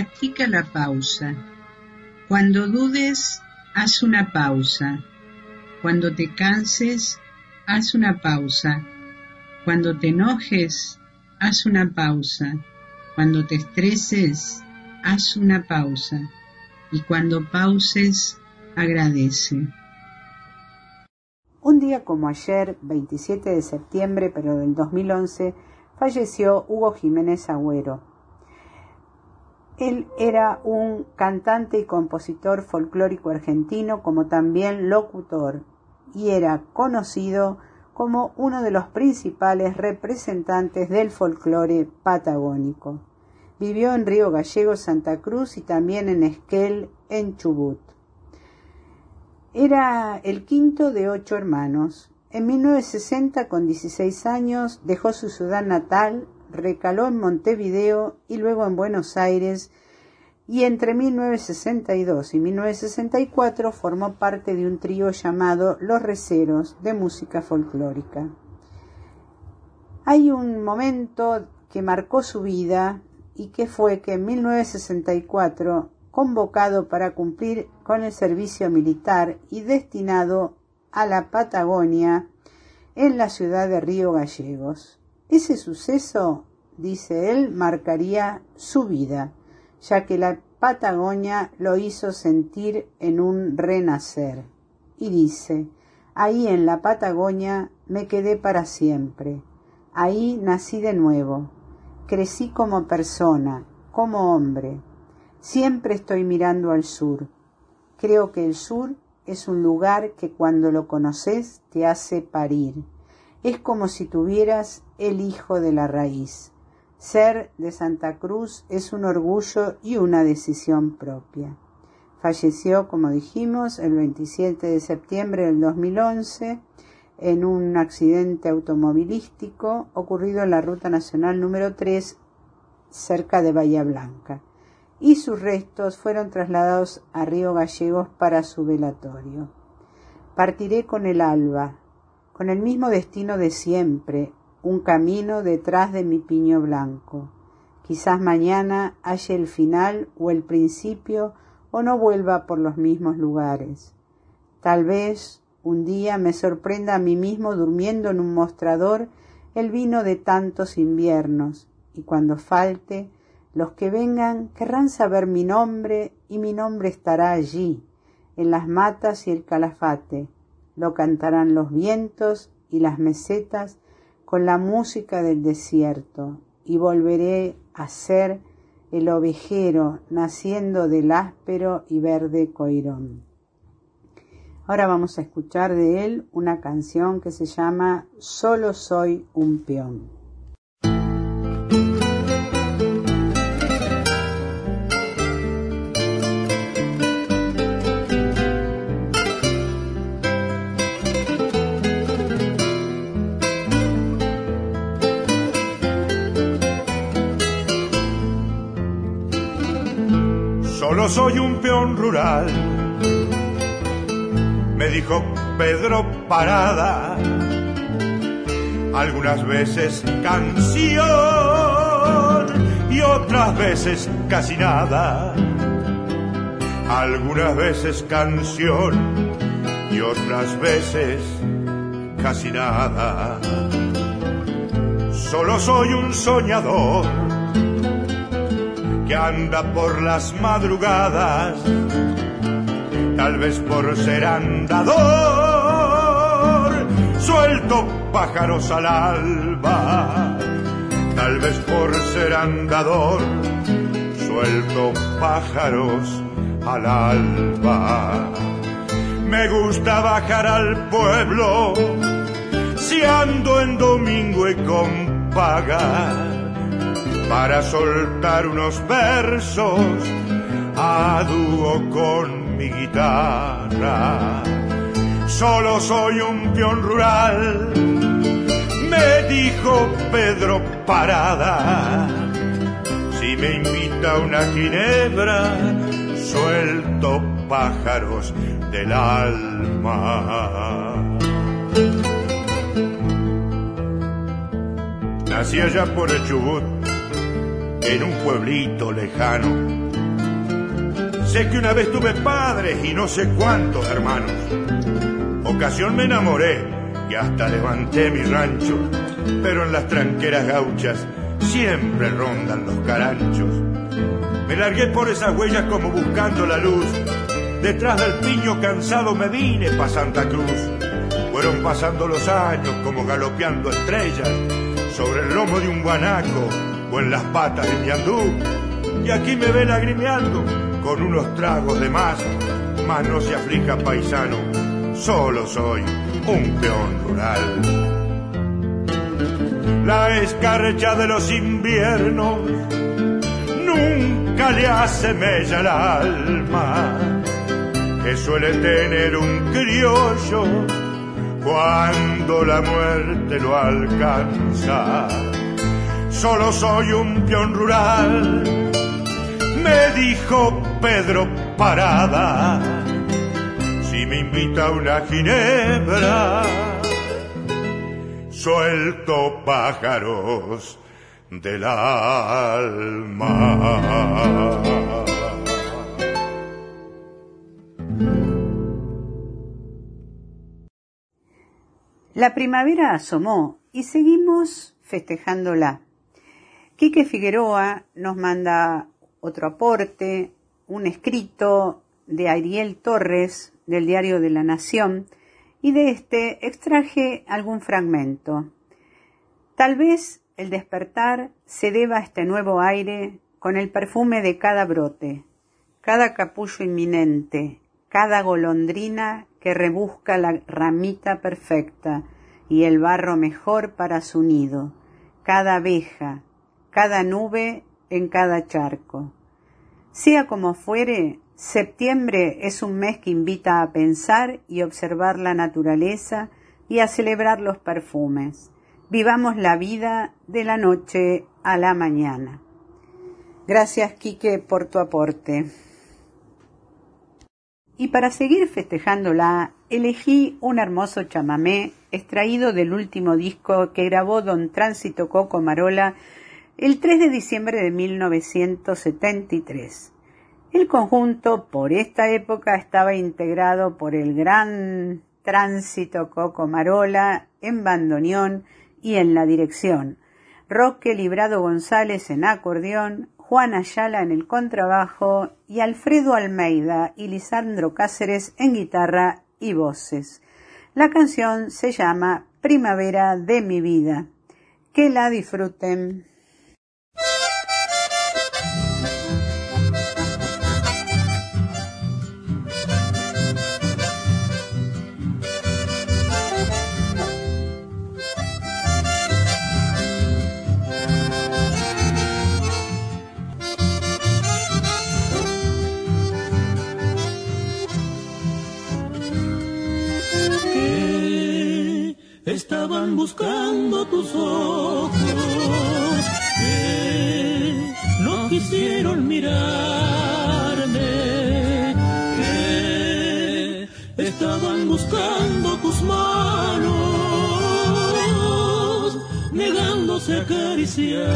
Practica la pausa. Cuando dudes, haz una pausa. Cuando te canses, haz una pausa. Cuando te enojes, haz una pausa. Cuando te estreses, haz una pausa. Y cuando pauses, agradece. Un día como ayer, 27 de septiembre, pero del 2011, falleció Hugo Jiménez Agüero, él era un cantante y compositor folclórico argentino como también locutor y era conocido como uno de los principales representantes del folclore patagónico. Vivió en Río Gallego, Santa Cruz y también en Esquel, en Chubut. Era el quinto de ocho hermanos. En 1960, con 16 años, dejó su ciudad natal recaló en Montevideo y luego en Buenos Aires y entre 1962 y 1964 formó parte de un trío llamado Los Receros de música folclórica. Hay un momento que marcó su vida y que fue que en 1964, convocado para cumplir con el servicio militar y destinado a la Patagonia en la ciudad de Río Gallegos. Ese suceso, dice él, marcaría su vida, ya que la Patagonia lo hizo sentir en un renacer. Y dice, ahí en la Patagonia me quedé para siempre, ahí nací de nuevo, crecí como persona, como hombre, siempre estoy mirando al sur. Creo que el sur es un lugar que cuando lo conoces te hace parir es como si tuvieras el hijo de la raíz. Ser de Santa Cruz es un orgullo y una decisión propia. Falleció, como dijimos, el 27 de septiembre del 2011 en un accidente automovilístico ocurrido en la Ruta Nacional número 3 cerca de Bahía Blanca y sus restos fueron trasladados a Río Gallegos para su velatorio. Partiré con el alba, con el mismo destino de siempre, un camino detrás de mi piño blanco. Quizás mañana haya el final o el principio o no vuelva por los mismos lugares. Tal vez un día me sorprenda a mí mismo durmiendo en un mostrador el vino de tantos inviernos, y cuando falte, los que vengan querrán saber mi nombre y mi nombre estará allí, en las matas y el calafate, lo cantarán los vientos y las mesetas con la música del desierto, y volveré a ser el ovejero naciendo del áspero y verde coirón. Ahora vamos a escuchar de él una canción que se llama Solo soy un peón. Soy un peón rural, me dijo Pedro Parada, algunas veces canción y otras veces casi nada, algunas veces canción y otras veces casi nada. Solo soy un soñador que anda por las madrugadas, tal vez por ser andador, suelto pájaros al alba, tal vez por ser andador, suelto pájaros al alba. Me gusta bajar al pueblo, si ando en domingo y con paga, para soltar unos versos a dúo con mi guitarra. Solo soy un peón rural, me dijo Pedro Parada. Si me invita una ginebra, suelto pájaros del alma. Nací allá por el Chubut, en un pueblito lejano. Sé que una vez tuve padres y no sé cuántos hermanos. Ocasión me enamoré y hasta levanté mi rancho, pero en las tranqueras gauchas siempre rondan los caranchos. Me largué por esas huellas como buscando la luz. Detrás del piño cansado me vine pa' Santa Cruz. Fueron pasando los años como galopeando estrellas sobre el lomo de un guanaco o en las patas de mi andú. Y aquí me ve lagrimeando con unos tragos de más. Mas no se aflija paisano, solo soy un peón rural. La escarcha de los inviernos nunca le hace mella al alma que suele tener un criollo cuando la muerte lo alcanza. Solo soy un peón rural, me dijo Pedro Parada. Si me invita a una ginebra, suelto pájaros del alma. La primavera asomó y seguimos festejándola. Quique Figueroa nos manda otro aporte, un escrito de Ariel Torres del Diario de la Nación, y de este extraje algún fragmento. Tal vez el despertar se deba a este nuevo aire con el perfume de cada brote, cada capullo inminente, cada golondrina que rebusca la ramita perfecta y el barro mejor para su nido, cada abeja, cada nube en cada charco. Sea como fuere, septiembre es un mes que invita a pensar y observar la naturaleza y a celebrar los perfumes. Vivamos la vida de la noche a la mañana. Gracias, Quique, por tu aporte. Y para seguir festejándola, elegí un hermoso chamamé extraído del último disco que grabó don Tránsito Coco Marola el 3 de diciembre de 1973. El conjunto por esta época estaba integrado por el gran Tránsito Coco Marola en bandoneón y en la dirección, Roque Librado González en acordeón, Juan Ayala en el contrabajo y Alfredo Almeida y Lisandro Cáceres en guitarra y voces. La canción se llama Primavera de mi vida. Que la disfruten. Estaban buscando tus ojos que no quisieron mirarme, que estaban buscando tus manos, negándose a acariciarme.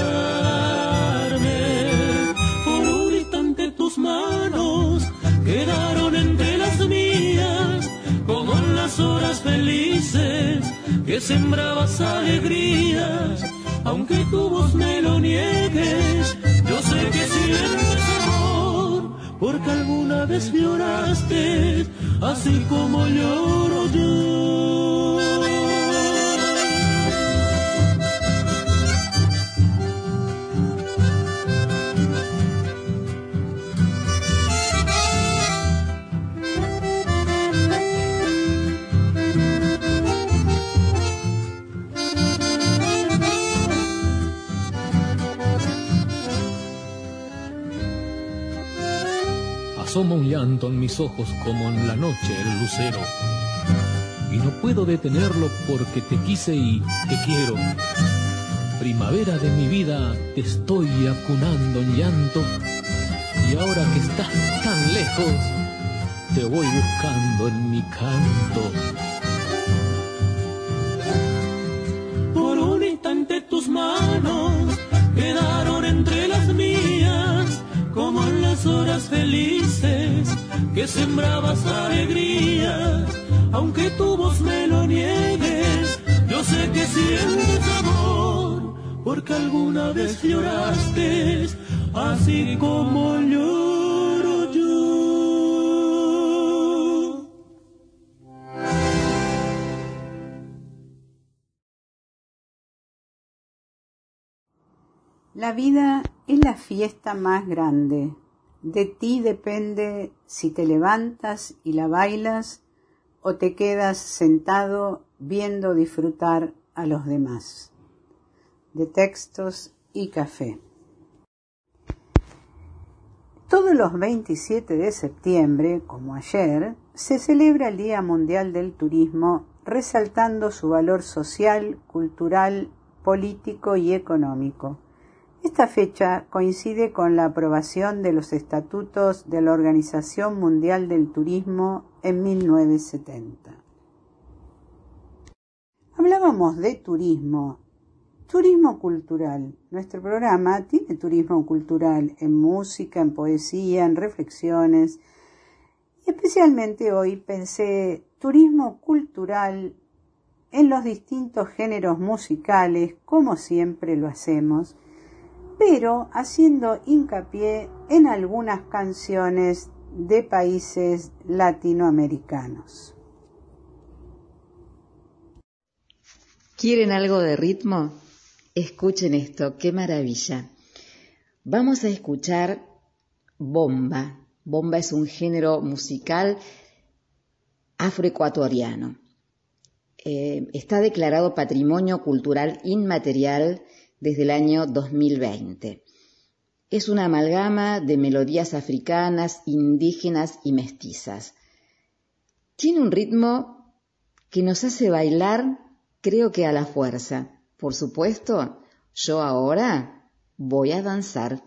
Por un instante tus manos quedaron entre las mías, como en las horas felices que sembrabas alegrías, aunque tu voz me lo niegues, yo sé que si sientes amor, porque alguna vez lloraste, así como lloro yo. Asoma un llanto en mis ojos como en la noche el lucero. Y no puedo detenerlo porque te quise y te quiero. Primavera de mi vida, te estoy acunando en llanto. Y ahora que estás tan lejos, te voy buscando en mi canto. Que sembrabas alegrías. Aunque tu voz me lo niegues, yo sé que sientes amor, porque alguna vez lloraste, así como yo. La vida es la fiesta más grande. De ti depende si te levantas y la bailas o te quedas sentado viendo disfrutar a los demás. De textos y café. Todos los 27 de septiembre, como ayer, se celebra el Día Mundial del Turismo, resaltando su valor social, cultural, político y económico. Esta fecha coincide con la aprobación de los estatutos de la Organización Mundial del Turismo en 1970. Hablábamos de turismo, turismo cultural. Nuestro programa tiene turismo cultural en música, en poesía, en reflexiones. Y especialmente hoy pensé turismo cultural en los distintos géneros musicales, como siempre lo hacemos pero haciendo hincapié en algunas canciones de países latinoamericanos. ¿Quieren algo de ritmo? Escuchen esto, qué maravilla. Vamos a escuchar bomba. Bomba es un género musical afroecuatoriano. Eh, está declarado Patrimonio Cultural Inmaterial desde el año 2020. Es una amalgama de melodías africanas, indígenas y mestizas. Tiene un ritmo que nos hace bailar, creo que a la fuerza. Por supuesto, yo ahora voy a danzar.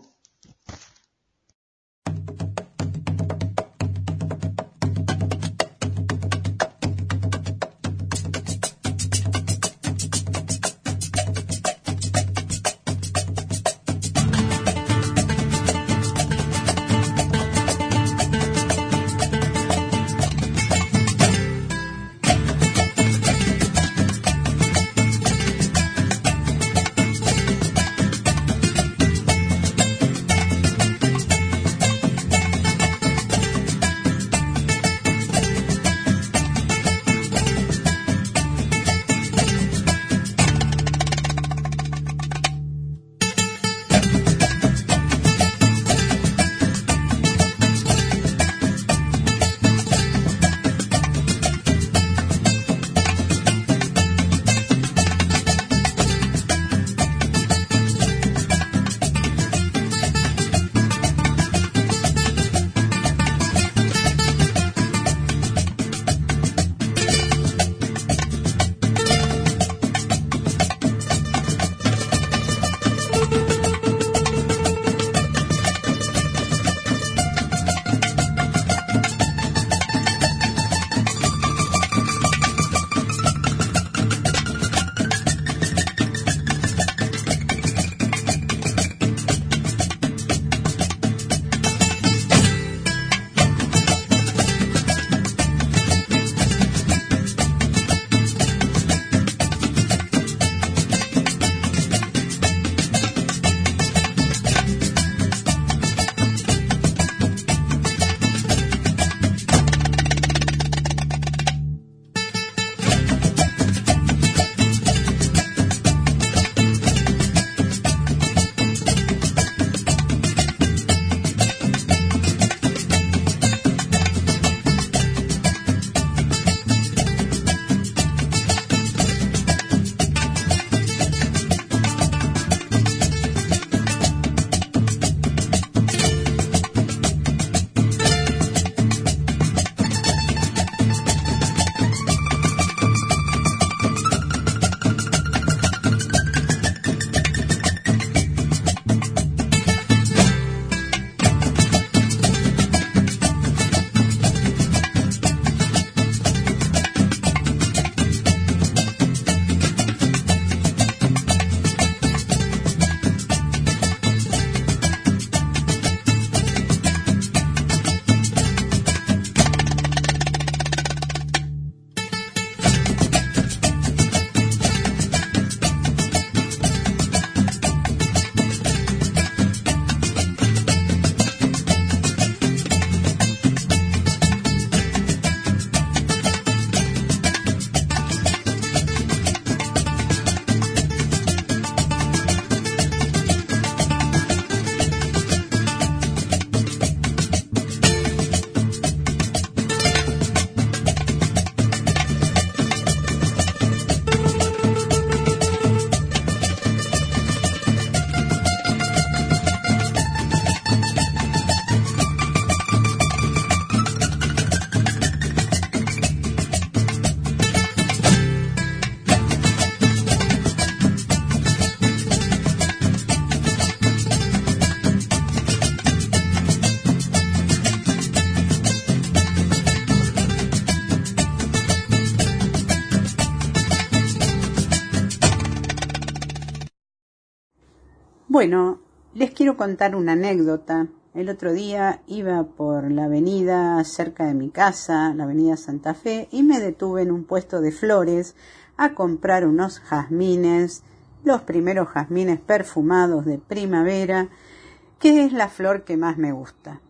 Bueno, les quiero contar una anécdota. El otro día iba por la avenida cerca de mi casa, la avenida Santa Fe, y me detuve en un puesto de flores a comprar unos jazmines, los primeros jazmines perfumados de primavera, que es la flor que más me gusta.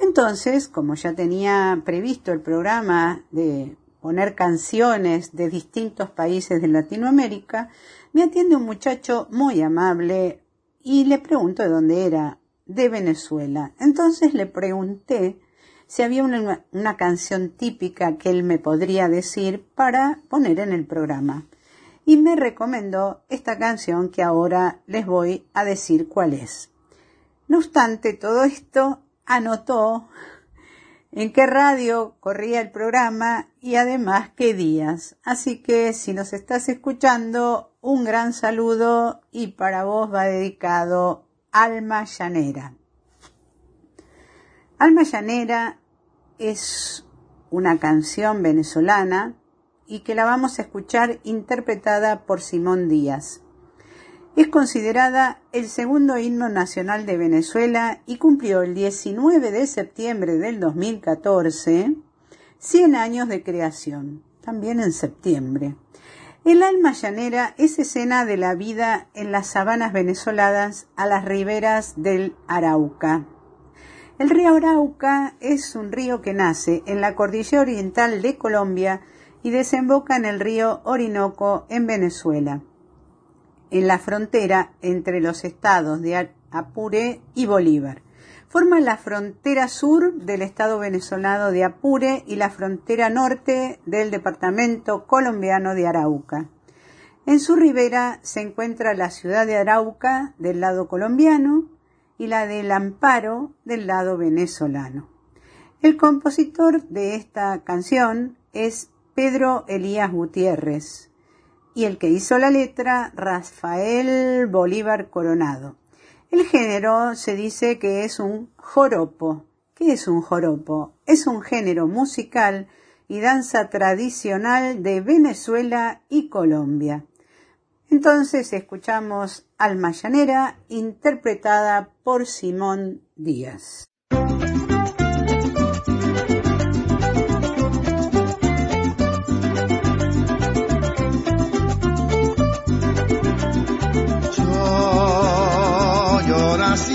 Entonces, como ya tenía previsto el programa de poner canciones de distintos países de Latinoamérica, me atiende un muchacho muy amable y le pregunto de dónde era, de Venezuela. Entonces le pregunté si había una, una, canción típica que él me podría decir para poner en el programa. Y me recomendó esta canción que ahora les voy a decir cuál es. No obstante todo esto, anotó en qué radio corría el programa y además qué días. Así que si nos estás escuchando, un gran saludo y para vos va dedicado Alma Llanera. Alma Llanera es una canción venezolana y que la vamos a escuchar interpretada por Simón Díaz. Es considerada el segundo himno nacional de Venezuela y cumplió el 19 de septiembre del 2014 100 años de creación, también en septiembre. El alma llanera es escena de la vida en las sabanas venezolanas a las riberas del Arauca. El río Arauca es un río que nace en la cordillera oriental de Colombia y desemboca en el río Orinoco en Venezuela en la frontera entre los estados de Apure y Bolívar. Forma la frontera sur del estado venezolano de Apure y la frontera norte del departamento colombiano de Arauca. En su ribera se encuentra la ciudad de Arauca del lado colombiano y la del Amparo del lado venezolano. El compositor de esta canción es Pedro Elías Gutiérrez, y el que hizo la letra, Rafael Bolívar Coronado. El género se dice que es un joropo. ¿Qué es un joropo? Es un género musical y danza tradicional de Venezuela y Colombia. Entonces escuchamos Alma Llanera interpretada por Simón Díaz.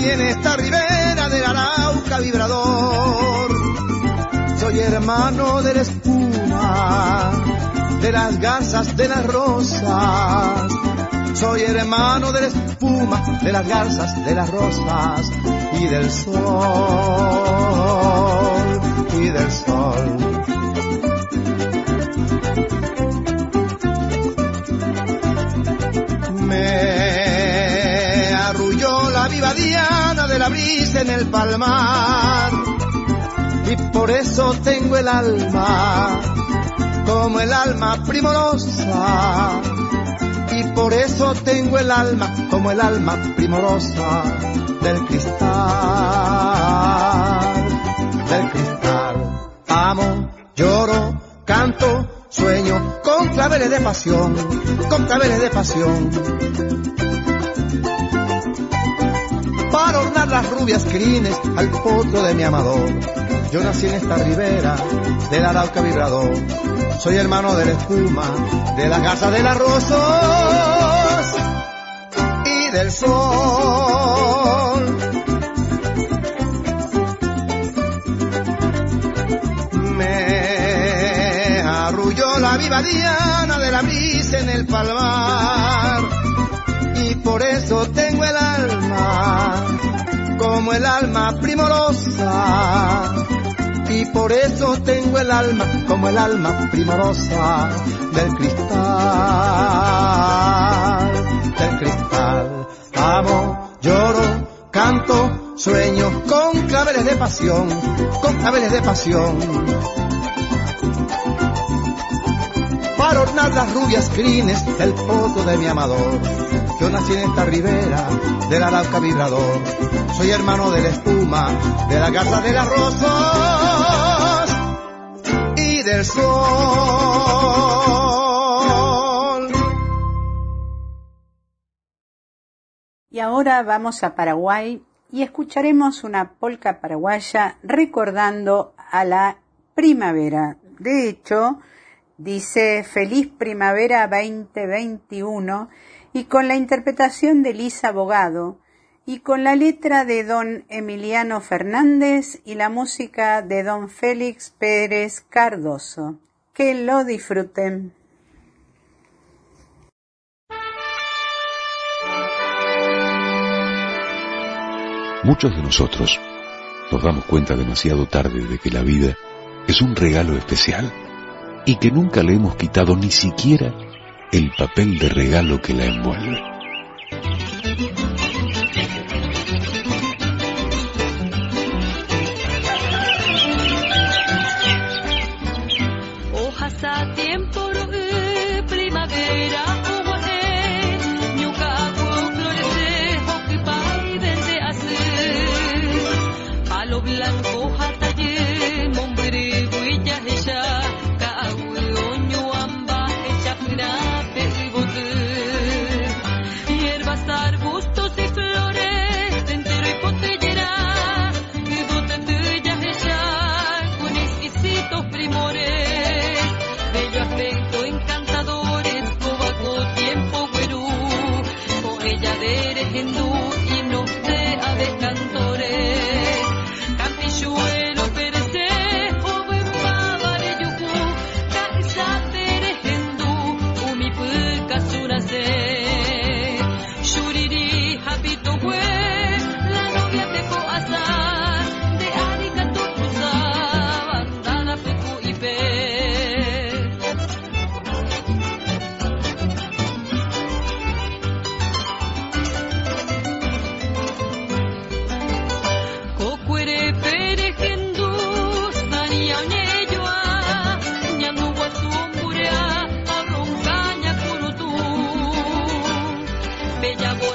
En esta ribera del Arauca vibrador. Soy hermano de la espuma, de las garzas, de las rosas. Soy hermano de la espuma, de las garzas, de las rosas y del sol, y del sol. En el palmar. Y por eso tengo el alma como el alma primorosa. Y por eso tengo el alma como el alma primorosa del cristal, del cristal. Amo, lloro, canto, sueño con claveles de pasión, con claveles de pasión las rubias crines al potro de mi amador. Yo nací en esta ribera del Arauca vibrador. Soy hermano de la espuma, de la casa de las rosas y del sol. Me arrulló la viva diana de la brisa en el palmar y por eso tengo el como el alma primorosa y por eso tengo el alma como el alma primorosa del cristal, del cristal. Amo, lloro, canto, sueño con claveles de pasión, con claveles de pasión. Para ornar las rubias crines del foto de mi amador yo nací en esta ribera del Arauca vibrador. Soy hermano de la espuma, de la casa de las rosas y del sol. Y ahora vamos a Paraguay y escucharemos una polca paraguaya recordando a la primavera. De hecho, dice Feliz Primavera 2021 y con la interpretación de Lisa Abogado y con la letra de don Emiliano Fernández y la música de don Félix Pérez Cardoso. Que lo disfruten. Muchos de nosotros nos damos cuenta demasiado tarde de que la vida es un regalo especial y que nunca le hemos quitado ni siquiera el papel de regalo que la envuelve. me llamo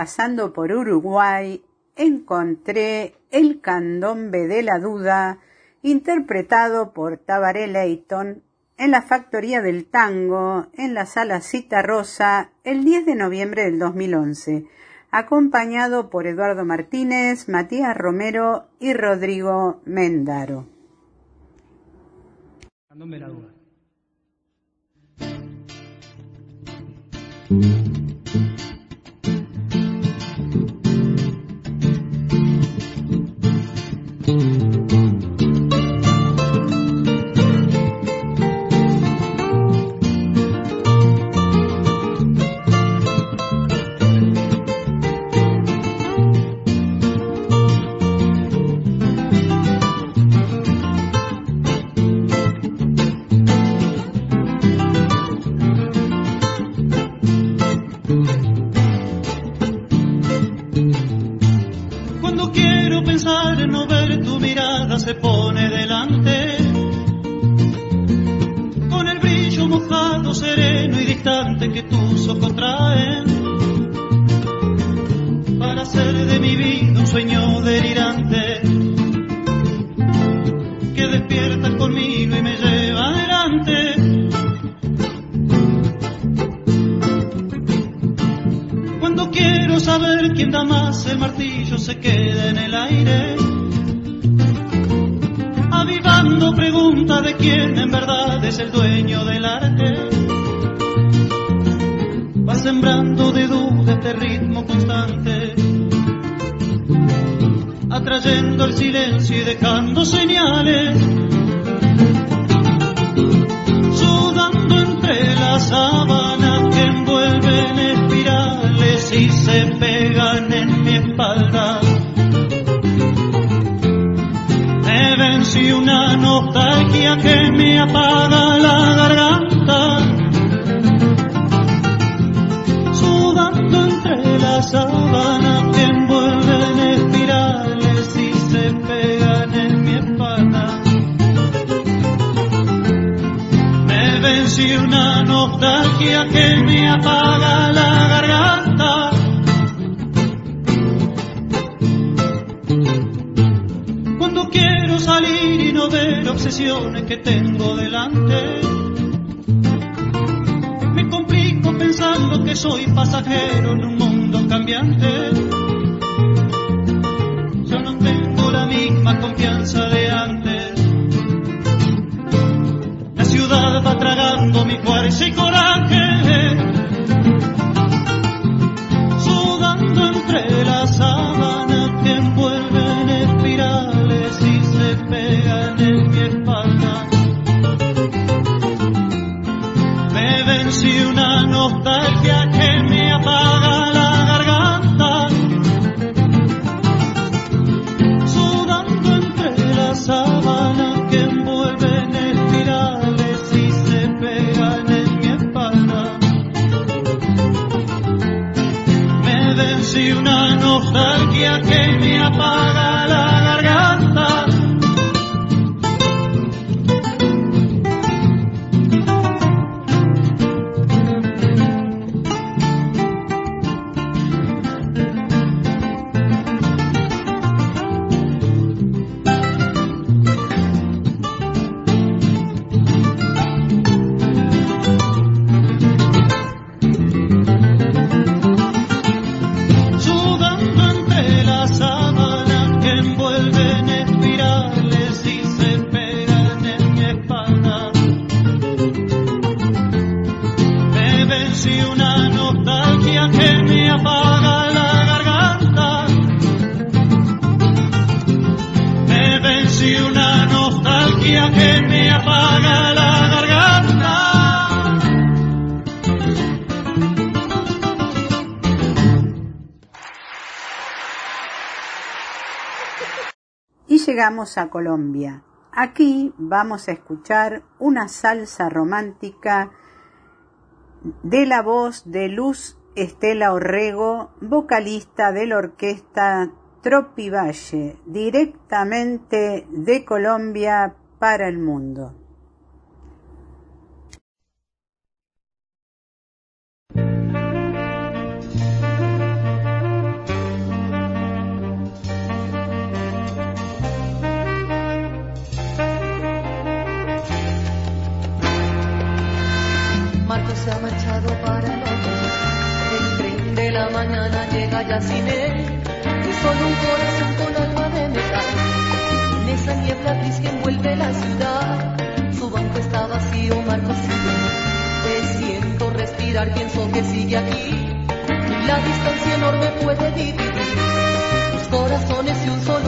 pasando por Uruguay, encontré El candombe de la duda, interpretado por Tabaré Leighton en la Factoría del Tango, en la Sala Cita Rosa, el 10 de noviembre del 2011, acompañado por Eduardo Martínez, Matías Romero y Rodrigo Mendaro. Candombe la duda. cuando quiero salir y no ver obsesiones que tengo delante. Me complico pensando que soy pasajero en un mundo cambiante. Yo no tengo la misma confianza de antes. La ciudad va tragando mi fuerza y coraje. nos da a Colombia. Aquí vamos a escuchar una salsa romántica de la voz de Luz Estela Orrego, vocalista de la orquesta Tropivalle, directamente de Colombia para el mundo. mirar pienso que sigue aquí. La distancia enorme puede dividir tus corazones y un solo.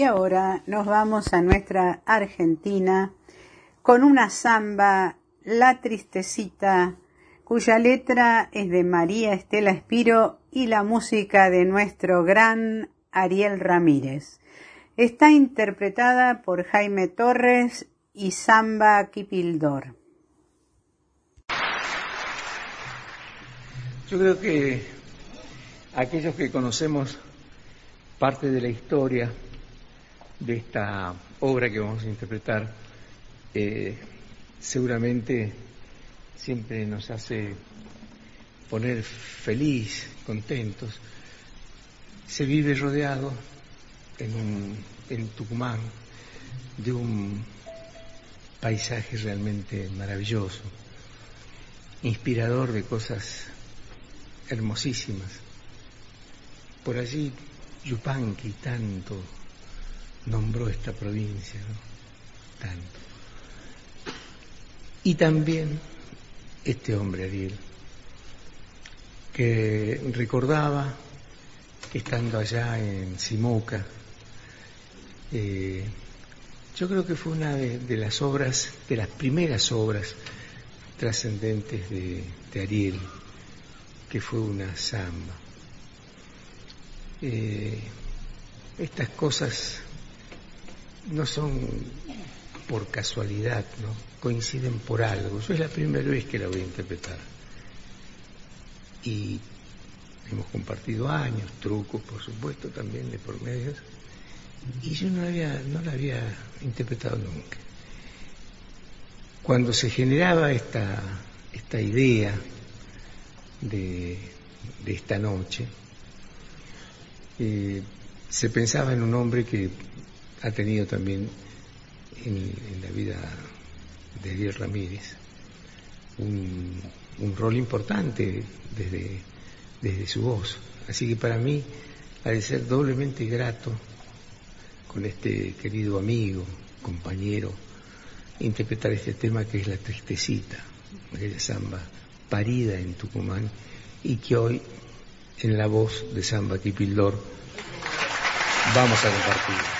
Y ahora nos vamos a nuestra Argentina con una samba, La Tristecita, cuya letra es de María Estela Espiro y la música de nuestro gran Ariel Ramírez. Está interpretada por Jaime Torres y Samba Kipildor. Yo creo que aquellos que conocemos parte de la historia de esta obra que vamos a interpretar eh, seguramente siempre nos hace poner feliz, contentos. Se vive rodeado en, en Tucumán de un paisaje realmente maravilloso, inspirador de cosas hermosísimas. Por allí Yupanqui tanto nombró esta provincia, tanto. Y también este hombre, Ariel, que recordaba estando allá en Simoca, eh, yo creo que fue una de, las obras, de las primeras obras trascendentes de, Ariel, que fue una samba. Eh, estas cosas no son por casualidad, ¿no? coinciden por algo. Yo es la primera vez que la voy a interpretar. Y hemos compartido años, trucos, por supuesto, también de por medios, y yo no la había, no la había interpretado nunca. Cuando se generaba esta, esta idea de, de esta noche, eh, se pensaba en un hombre que ha tenido también en, la vida de Ariel Ramírez un, rol importante desde, desde su voz. Así que para mí ha de ser doblemente grato con este querido amigo, compañero, interpretar este tema que es la tristecita, aquella samba parida en Tucumán y que hoy en la voz de Samba Kipildor vamos a compartir.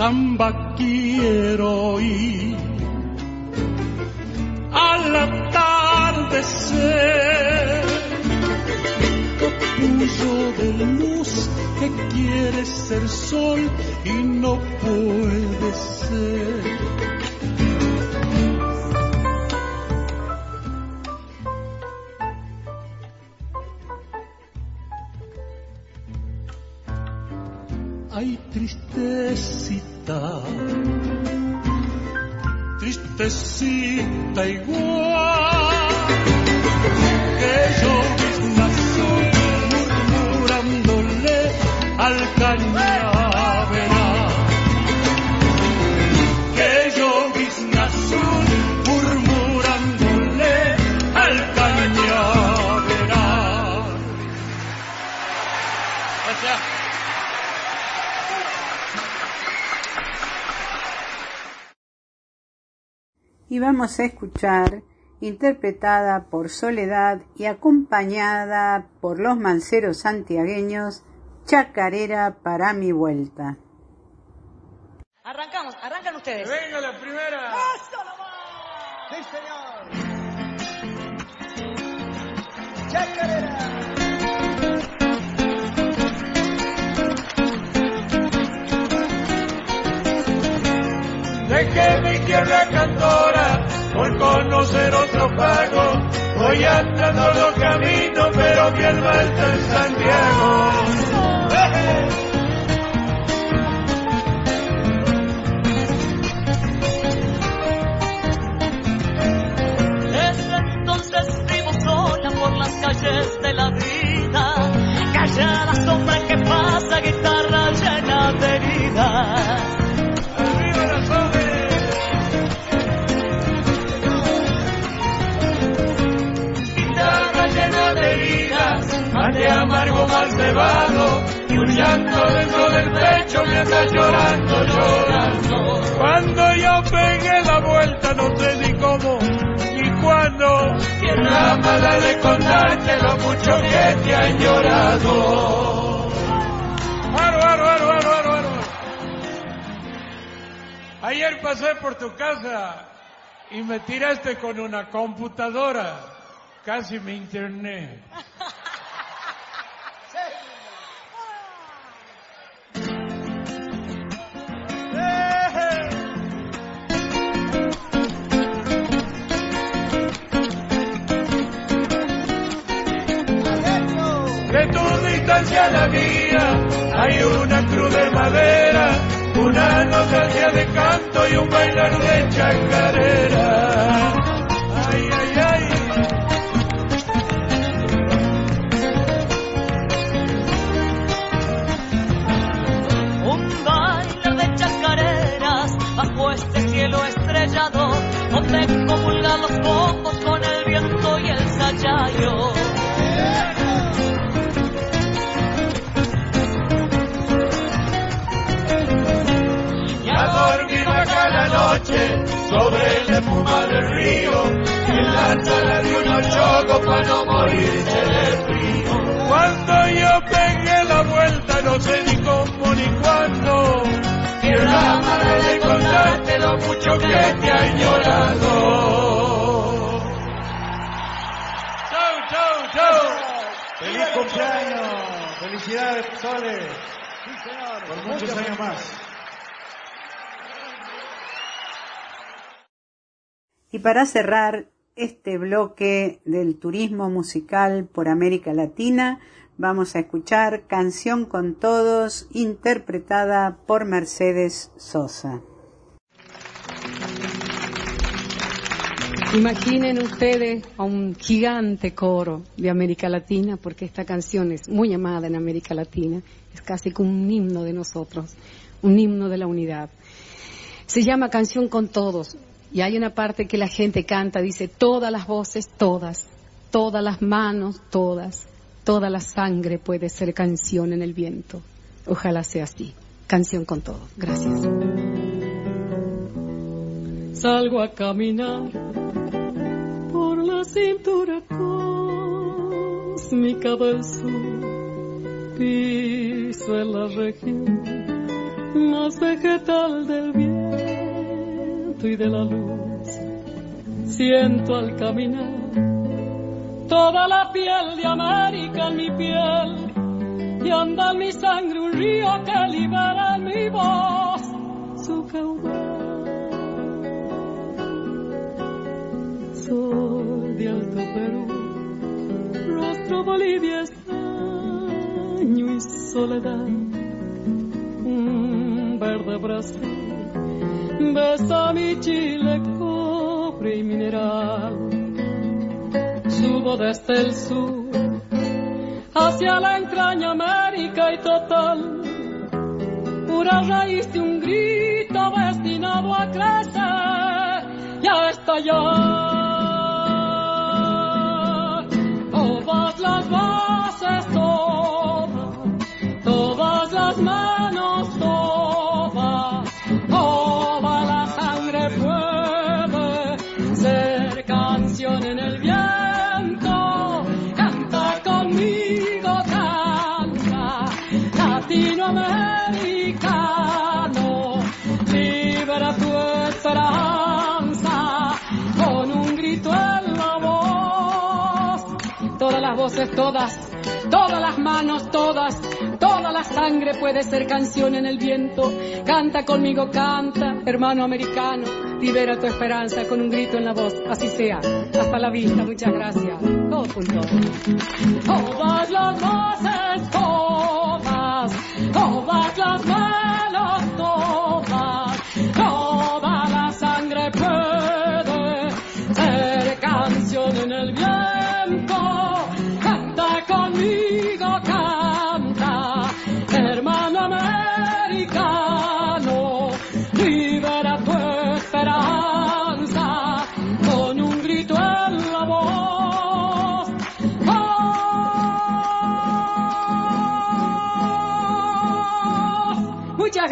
samba quiero oír. Al atardecer, capullo de luz que quiere ser sol y no puede ser. Tristecita vamos a escuchar, interpretada por Soledad y acompañada por los manceros santiagueños, Chacarera para mi vuelta. Arrancamos, arrancan ustedes. Venga la primera. Sí, señor. Chacarera. Dejé mi tierra cantora por conocer otro pago. Voy andando los caminos, pero mi alma está en Santiago. Sola por las calles de la vida. Callada sombra que pasa, guitarra llena de heridas. Mate amargo mal cebado, y un llanto dentro del pecho me anda llorando, llorando. Cuando yo pegué la vuelta, no sé ni cómo ni cuándo, la mala de contarte lo mucho que te han llorado. Aro, aro, aro, aro, aro, aro. Ayer pasé por tu casa y me tiraste con una computadora. Casi me interné. De tu distancia la mía hay una cruz de madera, una nostalgia de canto y un bailar de chacarera. Ay, ay, ay. Un baile de chacareras bajo este cielo estrellado, donde comulgan los bombos con el viento y el sayayo. Acá la noche sobre la espuma del río, en la sala de unos chocos para no morirse de frío. Cuando yo pegué la vuelta, no sé ni cómo ni cuándo, quiero la madre de contarte lo mucho que te ha llorado. Chau, chau, chau. ¡Feliz cumpleaños! ¡Felicidades, Sole! Por muchos años más. Y para cerrar este bloque del turismo musical por América Latina, vamos a escuchar Canción con Todos, interpretada por Mercedes Sosa. Imaginen ustedes a un gigante coro de América Latina, porque esta canción es muy amada en América Latina, es casi como un himno de nosotros, un himno de la unidad. Se llama Canción con Todos, y hay una parte que la gente canta, dice, todas las voces, todas, todas las manos, todas, toda la sangre puede ser canción en el viento. Ojalá sea así. Canción con todos. Gracias. Salgo a caminar por la cintura cósmica del sur. Piso en la región más vegetal del viento y de la luz. Siento al caminar toda la piel de América en mi piel y anda mi sangre un río que libera mi voz su caudal. Sol de Alto Perú, rostro Bolivia extraño y soledad, un verde Brasil, besa mi Chile cobre y mineral. Subo desde el sur hacia la entraña América y total, pura raíz de un grito destinado a crecer y a estallar. Todas, todas las manos, todas, toda la sangre puede ser canción en el viento. Canta conmigo, canta, hermano americano, libera tu esperanza con un grito en la voz. Así sea. Hasta la vista, muchas gracias.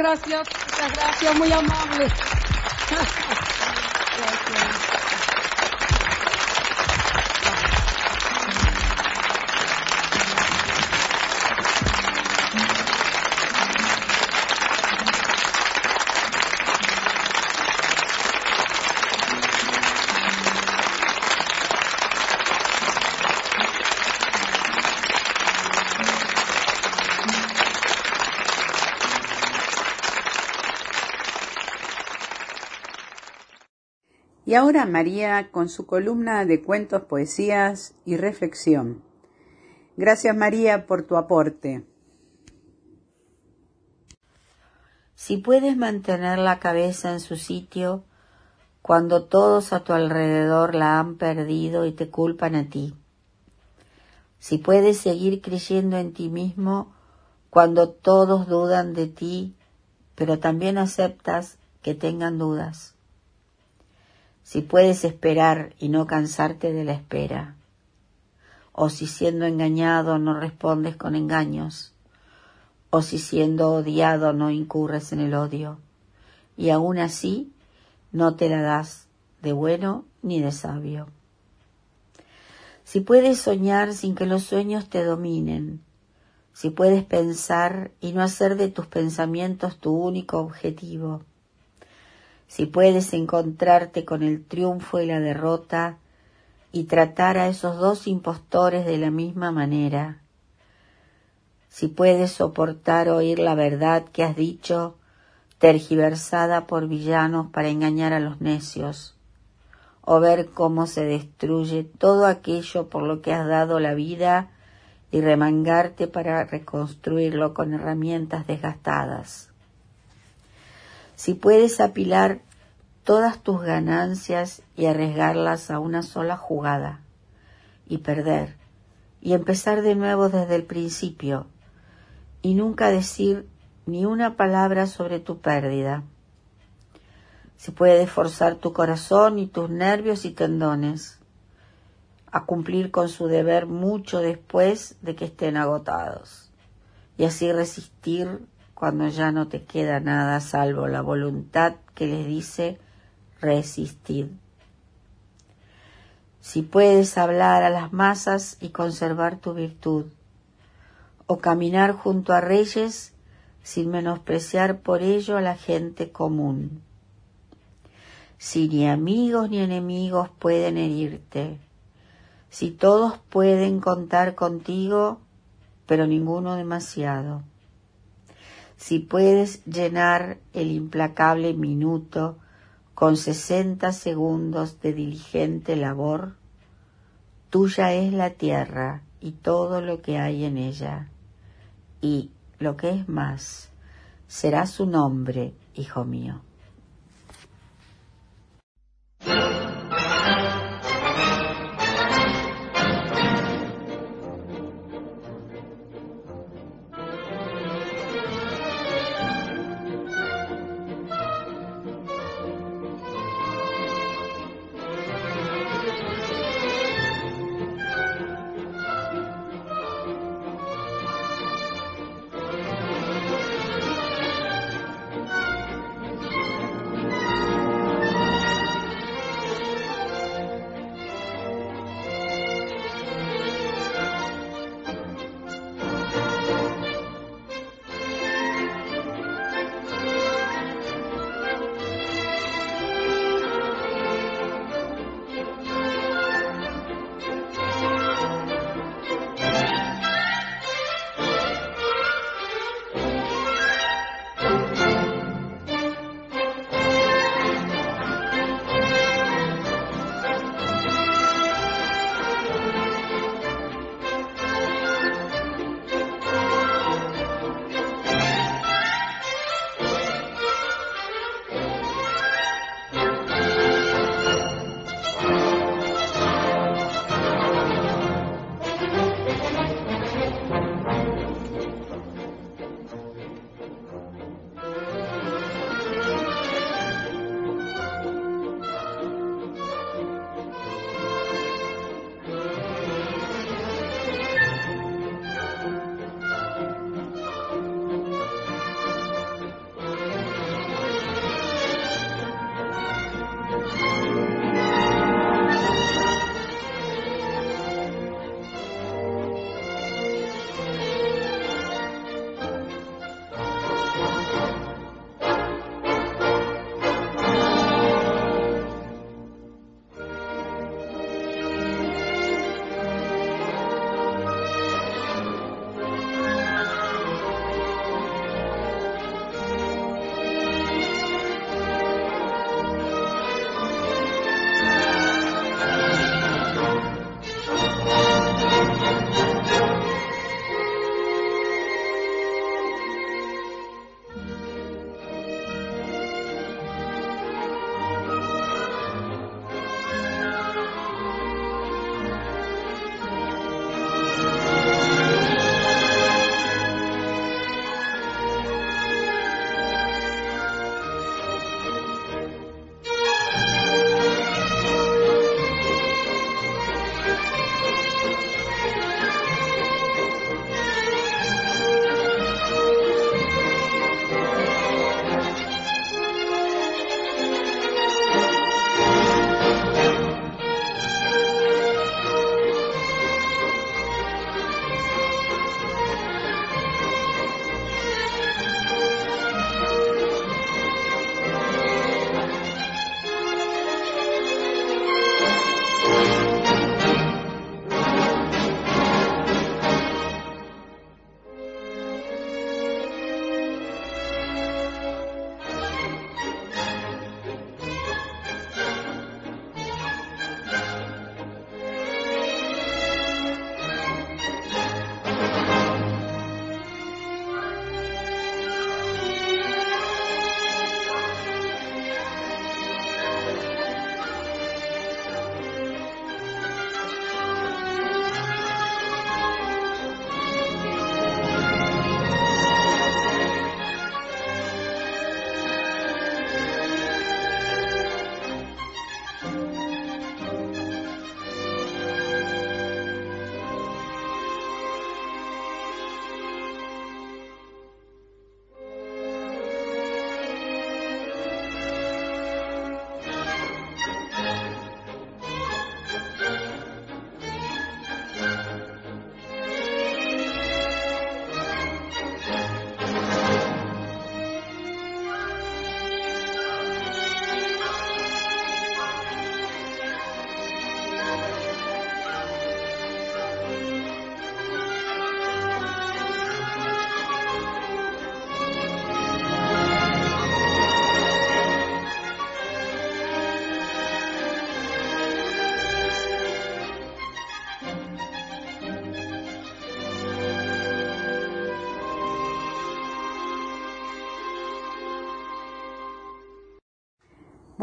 Gracias, muchas gracias, muy amable. Ahora María con su columna de cuentos, poesías y reflexión. Gracias María por tu aporte. Si puedes mantener la cabeza en su sitio cuando todos a tu alrededor la han perdido y te culpan a ti. Si puedes seguir creyendo en ti mismo cuando todos dudan de ti, pero también aceptas que tengan dudas. Si puedes esperar y no cansarte de la espera. O si siendo engañado no respondes con engaños. O si siendo odiado no incurres en el odio. Y aún así no te la das de bueno ni de sabio. Si puedes soñar sin que los sueños te dominen, si puedes pensar y no hacer de tus pensamientos tu único objetivo, si puedes encontrarte con el triunfo y la derrota y tratar a esos dos impostores de la misma manera, si puedes soportar oír la verdad que has dicho tergiversada por villanos para engañar a los necios, o ver cómo se destruye todo aquello por lo que has dado la vida y remangarte para reconstruirlo con herramientas desgastadas. Si puedes apilar todas tus ganancias y arriesgarlas a una sola jugada y perder y empezar de nuevo desde el principio y nunca decir ni una palabra sobre tu pérdida. Si puedes forzar tu corazón y tus nervios y tendones a cumplir con su deber mucho después de que estén agotados y así resistir cuando ya no te queda nada salvo la voluntad que les dice resistir. Si puedes hablar a las masas y conservar tu virtud, o caminar junto a reyes sin menospreciar por ello a la gente común. Si ni amigos ni enemigos pueden herirte, si todos pueden contar contigo, pero ninguno demasiado. Si puedes llenar el implacable minuto con sesenta segundos de diligente labor, tuya es la tierra y todo lo que hay en ella. Y, lo que es más, será su nombre, hijo mío.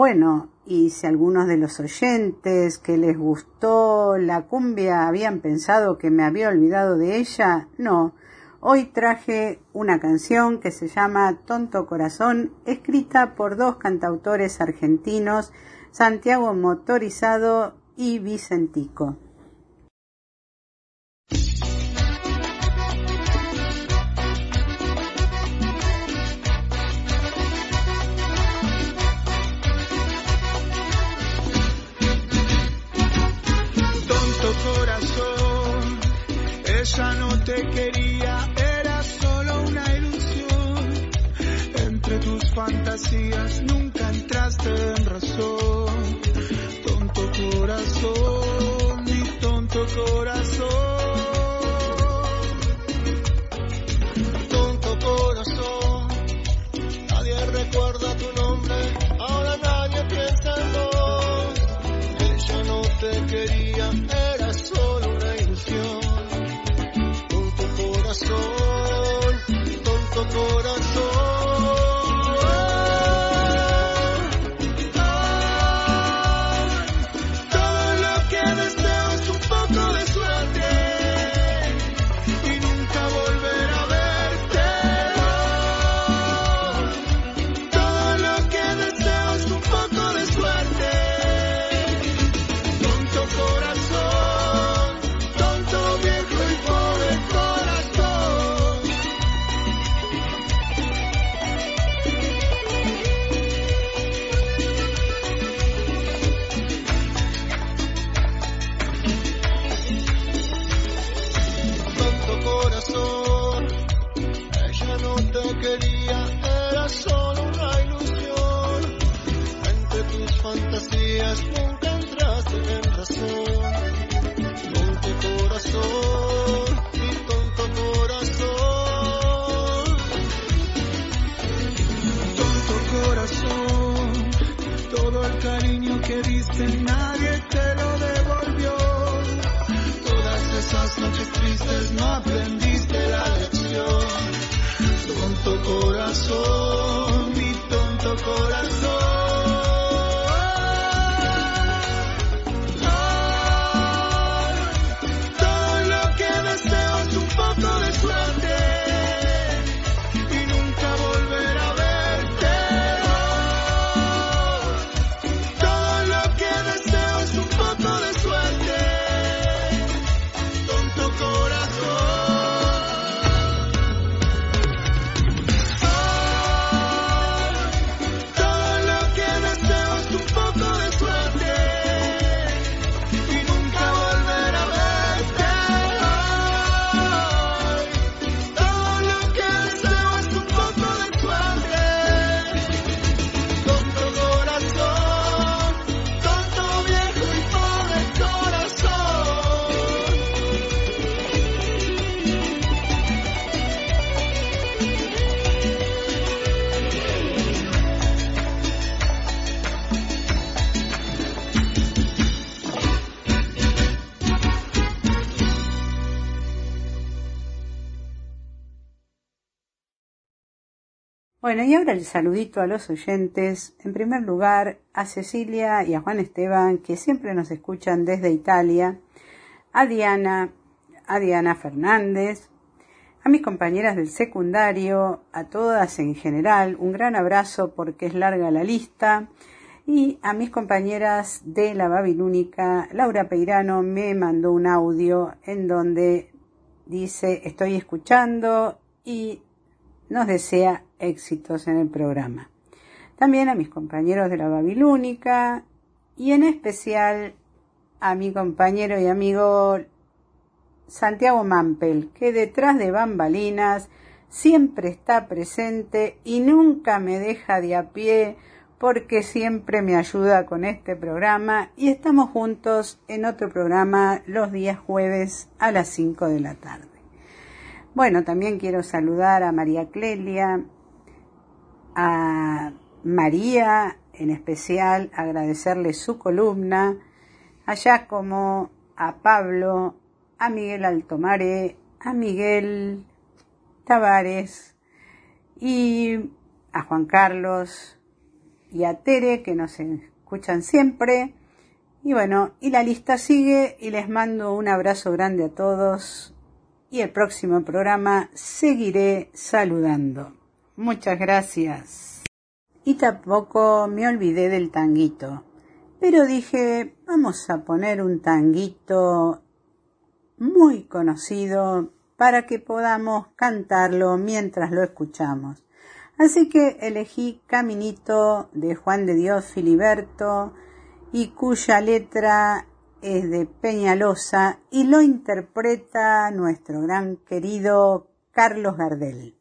Bueno, y si algunos de los oyentes que les gustó la cumbia habían pensado que me había olvidado de ella, no. Hoy traje una canción que se llama Tonto Corazón, escrita por dos cantautores argentinos, Santiago Motorizado y Vicentico. Tonto corazón, mi tonto corazón. Bueno, y ahora el saludito a los oyentes. En primer lugar, a Cecilia y a Juan Esteban, que siempre nos escuchan desde Italia. A Diana, a Diana Fernández. A mis compañeras del secundario, a todas en general, un gran abrazo porque es larga la lista. Y a mis compañeras de la Babilónica, Laura Peirano me mandó un audio en donde dice estoy escuchando y nos desea éxitos en el programa. También a mis compañeros de la Babilónica y en especial a mi compañero y amigo Santiago Mampel, que detrás de bambalinas siempre está presente y nunca me deja de a pie porque siempre me ayuda con este programa y estamos juntos en otro programa los días jueves a las 5 de la tarde. Bueno, también quiero saludar a María Clelia, a María en especial, agradecerle su columna, a Giacomo, a Pablo, a Miguel Altomare, a Miguel Tavares y a Juan Carlos y a Tere que nos escuchan siempre. Y bueno, y la lista sigue y les mando un abrazo grande a todos y el próximo programa seguiré saludando. Muchas gracias. Y tampoco me olvidé del tanguito, pero dije, vamos a poner un tanguito muy conocido para que podamos cantarlo mientras lo escuchamos. Así que elegí Caminito de Juan de Dios Filiberto y cuya letra es de Peñalosa y lo interpreta nuestro gran querido Carlos Gardel.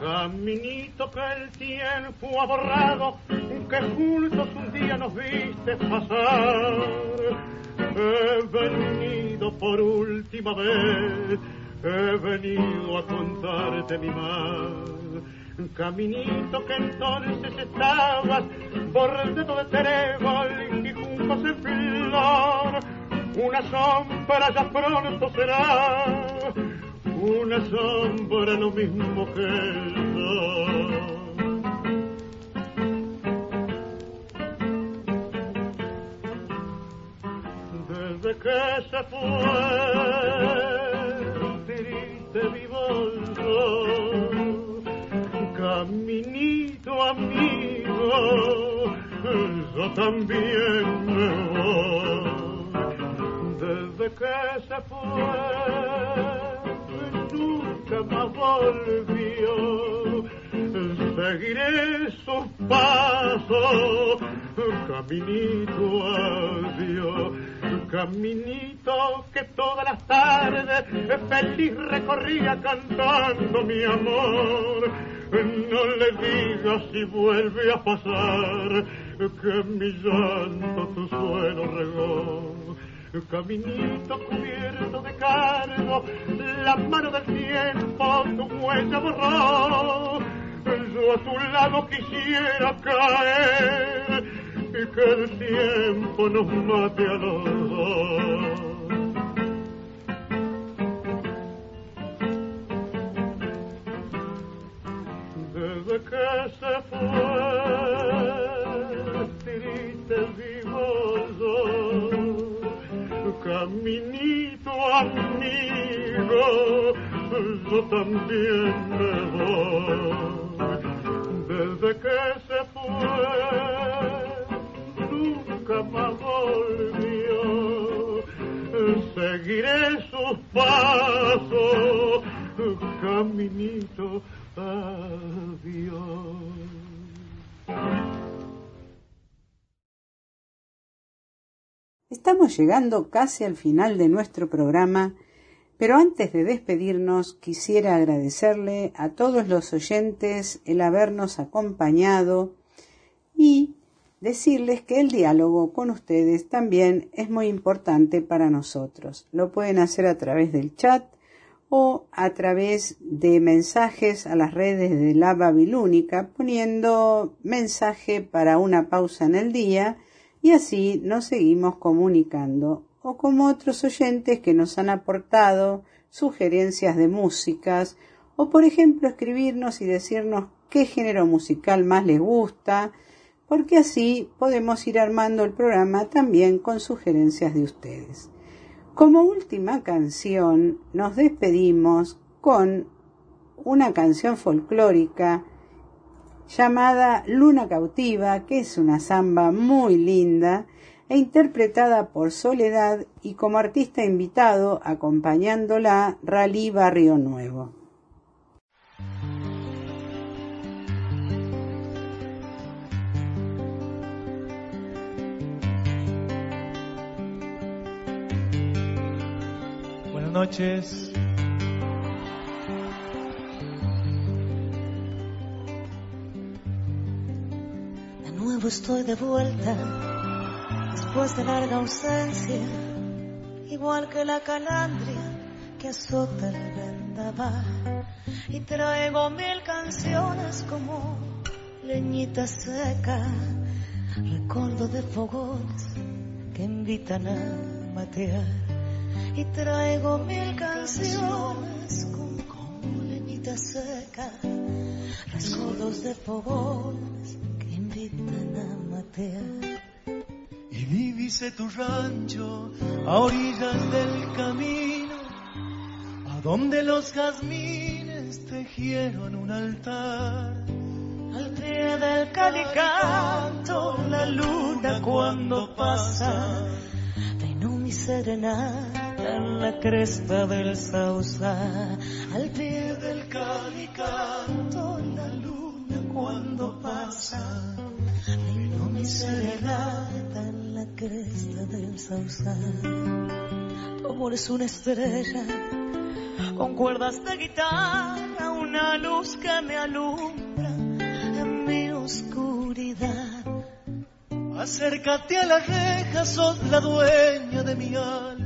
Caminito que el tiempo ha borrado, que juntos un día nos viste pasar. He venido por última vez, he venido a contarte mi mal. Caminito que entonces estabas bordado de trébol y juncos en flor. Una sombra ya pronto será, una sombra lo mismo que el. Desde que se fue, caminito amigo, yo también me voy. Desde que se fue, nunca más volvió. Seguiré sus pasos, caminito adiós caminito que todas las tardes feliz recorría cantando mi amor. No le digas si vuelve a pasar que mi llanto tu suelo regó. Caminito cubierto de cargo, la mano del tiempo tu huella borró. Yo a tu lado quisiera caer y que el tiempo nos mate a los dos. Que se fue, triste vivo yo, caminito amigo, yo también me voy. Desde que se fue, nunca más volvió. Seguiré sus pasos, caminito. Estamos llegando casi al final de nuestro programa, pero antes de despedirnos quisiera agradecerle a todos los oyentes el habernos acompañado y decirles que el diálogo con ustedes también es muy importante para nosotros. Lo pueden hacer a través del chat o a través de mensajes a las redes de la Babilónica poniendo mensaje para una pausa en el día y así nos seguimos comunicando o como otros oyentes que nos han aportado sugerencias de músicas o por ejemplo escribirnos y decirnos qué género musical más les gusta porque así podemos ir armando el programa también con sugerencias de ustedes. Como última canción nos despedimos con una canción folclórica llamada Luna Cautiva, que es una samba muy linda e interpretada por Soledad y como artista invitado acompañándola Rally Barrio Nuevo. Noches. De nuevo estoy de vuelta después de larga ausencia, igual que la calandria que azota el vendaval. Y traigo mil canciones como leñita seca, recuerdo de fogones que invitan a matear. Y traigo mil canciones como leñita seca, rescoldos de fogones que invitan a matear. Y divise tu rancho a orillas del camino, a donde los jazmines tejieron un altar. Al pie del calicanto, la luna cuando pasa, vino mi serenata en la cresta del sausa. Al pie del calicanto, la luna cuando pasa, vino mi serenata en la cresta del sausa. Tu amor es una estrella con cuerdas de guitarra, una luz que me alumbra en mi oscuridad. Acércate a la reja, sos la dueña de mi alma,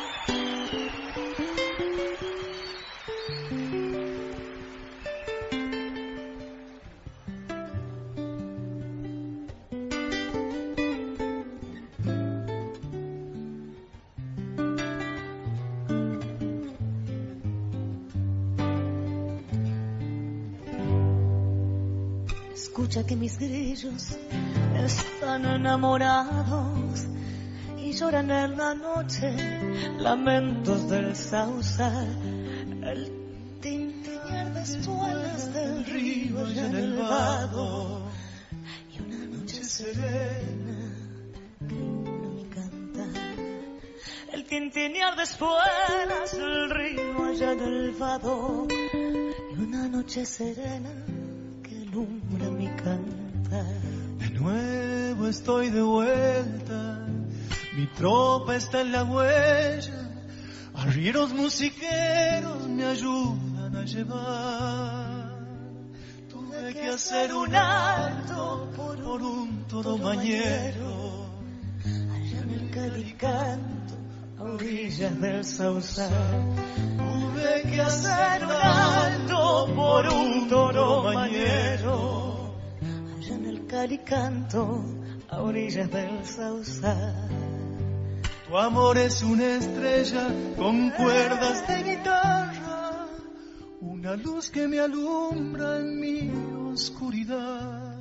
Escucha que mis grillos están enamorados y lloran en la noche lamentos del sausal, el tintinear de espuelas del río allá en el vado y una noche serena que ilumbra mi cantar. El tintinear de espuelas del río allá en el vado y una noche serena estoy de vuelta, mi tropa está en la huella, arrieros musiqueros me ayudan a llevar. Tuve que hacer un alto por un toro mañero, allá en el calicanto, a orillas del sausal. Tuve que hacer un alto por un toro mañero, allá en el calicanto, orillas del sausal. Tu amor es una estrella con cuerdas de guitarra, una luz que me alumbra en mi oscuridad.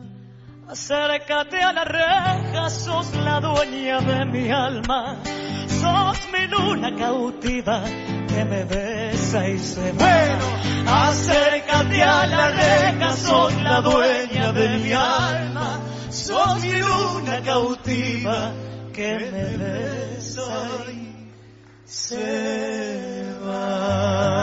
Acércate a la reja, sos la dueña de mi alma, sos mi luna cautiva que me besa y se va. Acércate a la reja, sos la dueña de mi alma, sos mi luna cautiva que me besa y se va.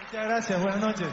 Muchas gracias, buenas noches.